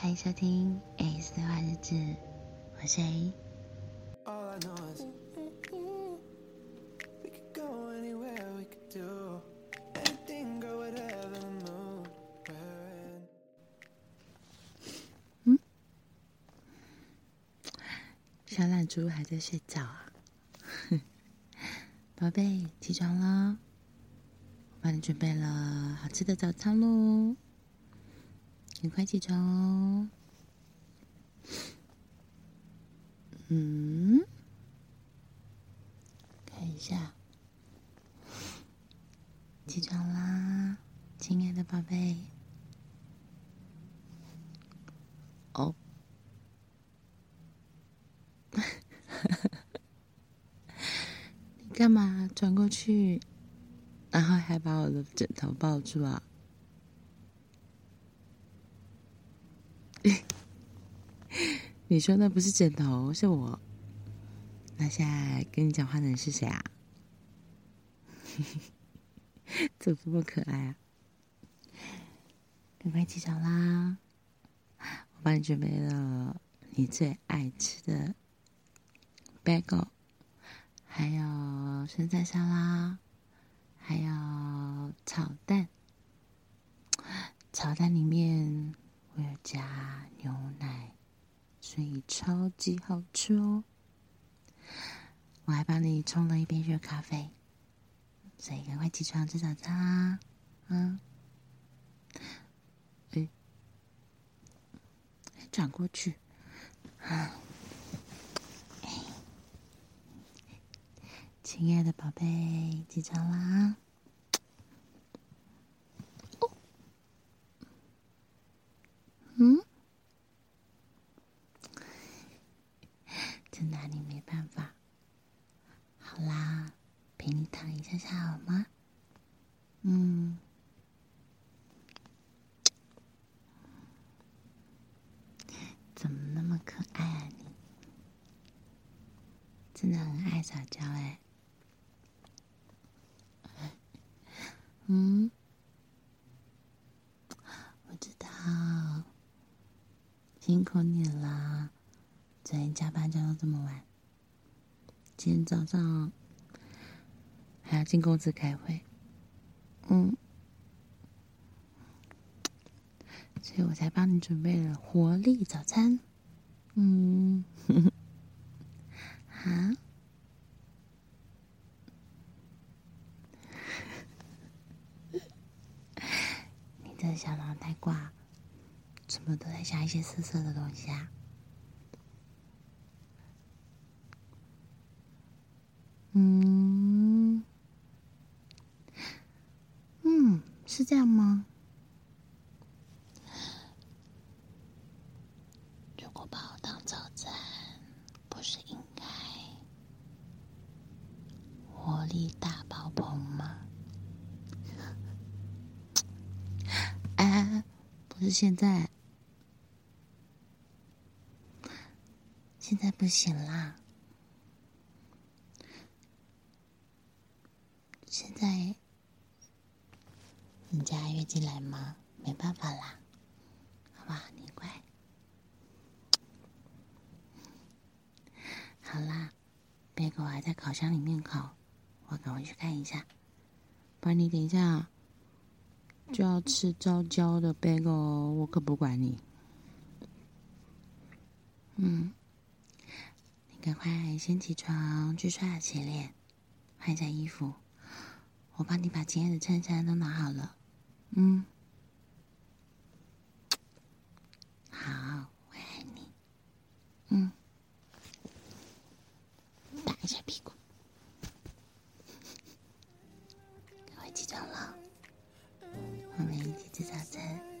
欢迎收听《ACE 对话日志》，我是 A。嗯？小懒猪还在睡觉啊？宝贝，起床了，我帮你准备了好吃的早餐喽。你快起床哦！嗯，看一下，起床啦，亲爱的宝贝。哦，你干嘛转过去，然后还把我的枕头抱住啊？你说那不是枕头，是我。那现在跟你讲话的人是谁啊？怎么这么可爱啊？赶快起床啦！我帮你准备了你最爱吃的 bagel，还有生菜沙拉，还有炒蛋。炒蛋里面。我要加牛奶，所以超级好吃哦！我还帮你冲了一杯热咖啡，所以赶快起床吃早餐啊！嗯，哎，转过去，啊，亲爱的宝贝，起床啦！嗯，这拿你没办法。好啦，陪你躺一下下好吗？嗯，怎么那么可爱啊你？真的很爱撒娇哎。嗯。我知道辛苦你了，昨天加班加到这么晚，今天早上还要进公司开会，嗯，所以我才帮你准备了活力早餐，嗯，好，你这小脑袋瓜。怎么都在想一些色色的东西啊？嗯，嗯，是这样吗？如果把我当早餐，不是应该活力大爆棚吗？哎，不是现在。现在不行啦，现在你家月经来吗？没办法啦，好吧，你乖。好啦，贝果还在烤箱里面烤，我赶快去看一下。不然你等一下就要吃焦焦的贝果，我可不管你。嗯。你赶快先起床，去刷牙洗脸，换一下衣服。我帮你把今天的衬衫都拿好了。嗯，好，我爱你。嗯，打一下屁股。赶快起床了，我们一起吃早餐。